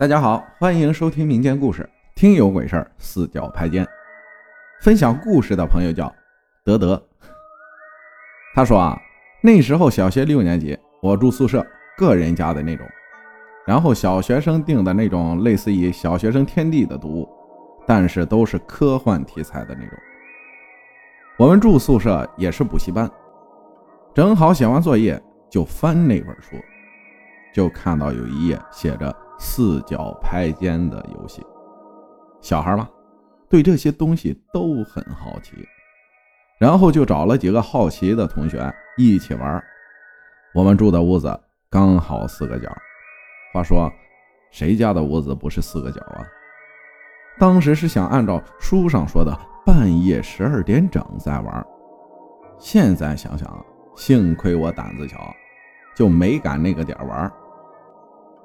大家好，欢迎收听民间故事，听有鬼事儿，四脚拍肩。分享故事的朋友叫德德，他说啊，那时候小学六年级，我住宿舍，个人家的那种，然后小学生订的那种类似于小学生天地的读物，但是都是科幻题材的那种。我们住宿舍也是补习班，正好写完作业就翻那本书，就看到有一页写着。四脚拍肩的游戏，小孩嘛，对这些东西都很好奇，然后就找了几个好奇的同学一起玩。我们住的屋子刚好四个角，话说谁家的屋子不是四个角啊？当时是想按照书上说的半夜十二点整再玩，现在想想，幸亏我胆子小，就没敢那个点玩。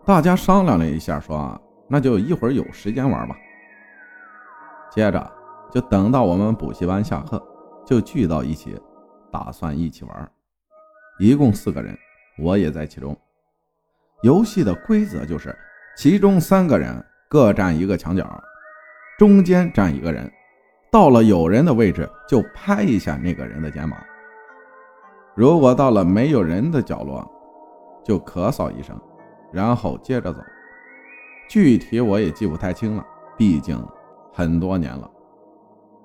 大家商量了一下，说：“那就一会儿有时间玩吧。”接着就等到我们补习班下课，就聚到一起，打算一起玩。一共四个人，我也在其中。游戏的规则就是，其中三个人各站一个墙角，中间站一个人，到了有人的位置就拍一下那个人的肩膀。如果到了没有人的角落，就咳嗽一声。然后接着走，具体我也记不太清了，毕竟很多年了。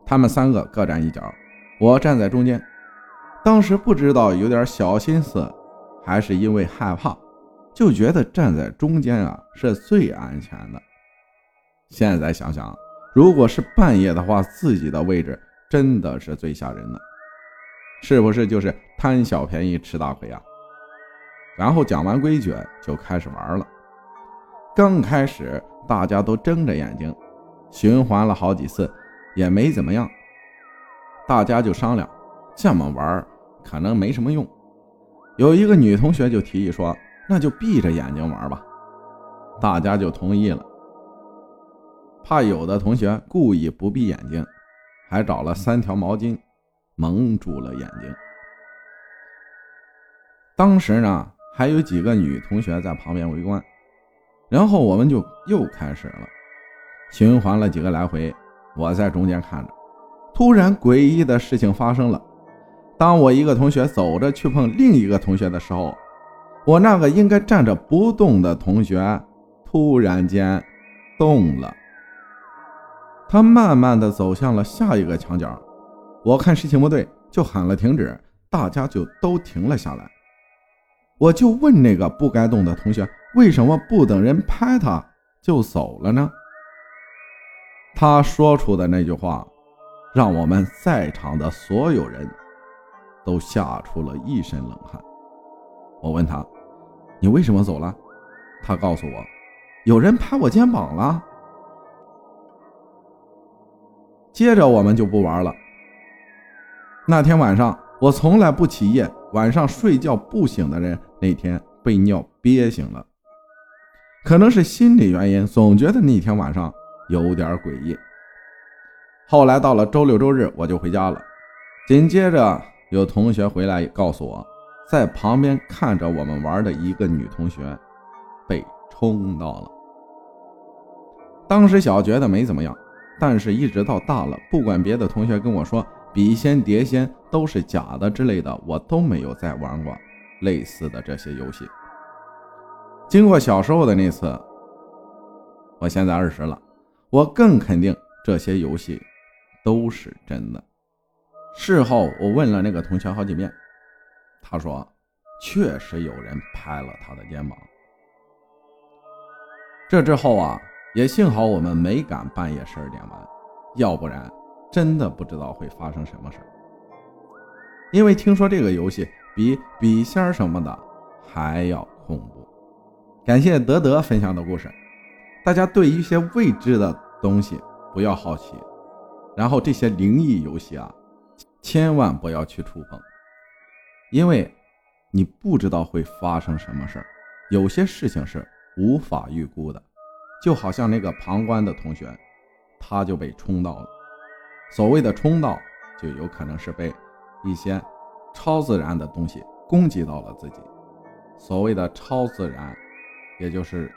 他们三个各站一角，我站在中间。当时不知道有点小心思，还是因为害怕，就觉得站在中间啊是最安全的。现在想想，如果是半夜的话，自己的位置真的是最吓人的，是不是就是贪小便宜吃大亏啊？然后讲完规矩就开始玩了。刚开始大家都睁着眼睛，循环了好几次也没怎么样。大家就商量，这么玩可能没什么用。有一个女同学就提议说：“那就闭着眼睛玩吧。”大家就同意了。怕有的同学故意不闭眼睛，还找了三条毛巾蒙住了眼睛。当时呢。还有几个女同学在旁边围观，然后我们就又开始了，循环了几个来回，我在中间看着。突然，诡异的事情发生了。当我一个同学走着去碰另一个同学的时候，我那个应该站着不动的同学突然间动了，他慢慢的走向了下一个墙角。我看事情不对，就喊了停止，大家就都停了下来。我就问那个不该动的同学，为什么不等人拍他就走了呢？他说出的那句话，让我们在场的所有人都吓出了一身冷汗。我问他：“你为什么走了？”他告诉我：“有人拍我肩膀了。”接着我们就不玩了。那天晚上，我从来不起夜，晚上睡觉不醒的人。那天被尿憋醒了，可能是心理原因，总觉得那天晚上有点诡异。后来到了周六周日，我就回家了。紧接着有同学回来告诉我，在旁边看着我们玩的一个女同学被冲到了。当时小觉得没怎么样，但是一直到大了，不管别的同学跟我说笔仙碟仙都是假的之类的，我都没有再玩过。类似的这些游戏，经过小时候的那次，我现在二十了，我更肯定这些游戏都是真的。事后我问了那个同学好几遍，他说确实有人拍了他的肩膀。这之后啊，也幸好我们没敢半夜十二点玩，要不然真的不知道会发生什么事因为听说这个游戏。比笔仙什么的还要恐怖。感谢德德分享的故事。大家对一些未知的东西不要好奇，然后这些灵异游戏啊，千万不要去触碰，因为你不知道会发生什么事儿。有些事情是无法预估的，就好像那个旁观的同学，他就被冲到了。所谓的冲到，就有可能是被一些。超自然的东西攻击到了自己。所谓的超自然，也就是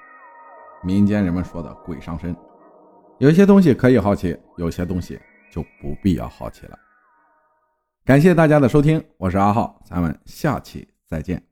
民间人们说的鬼上身。有些东西可以好奇，有些东西就不必要好奇了。感谢大家的收听，我是阿浩，咱们下期再见。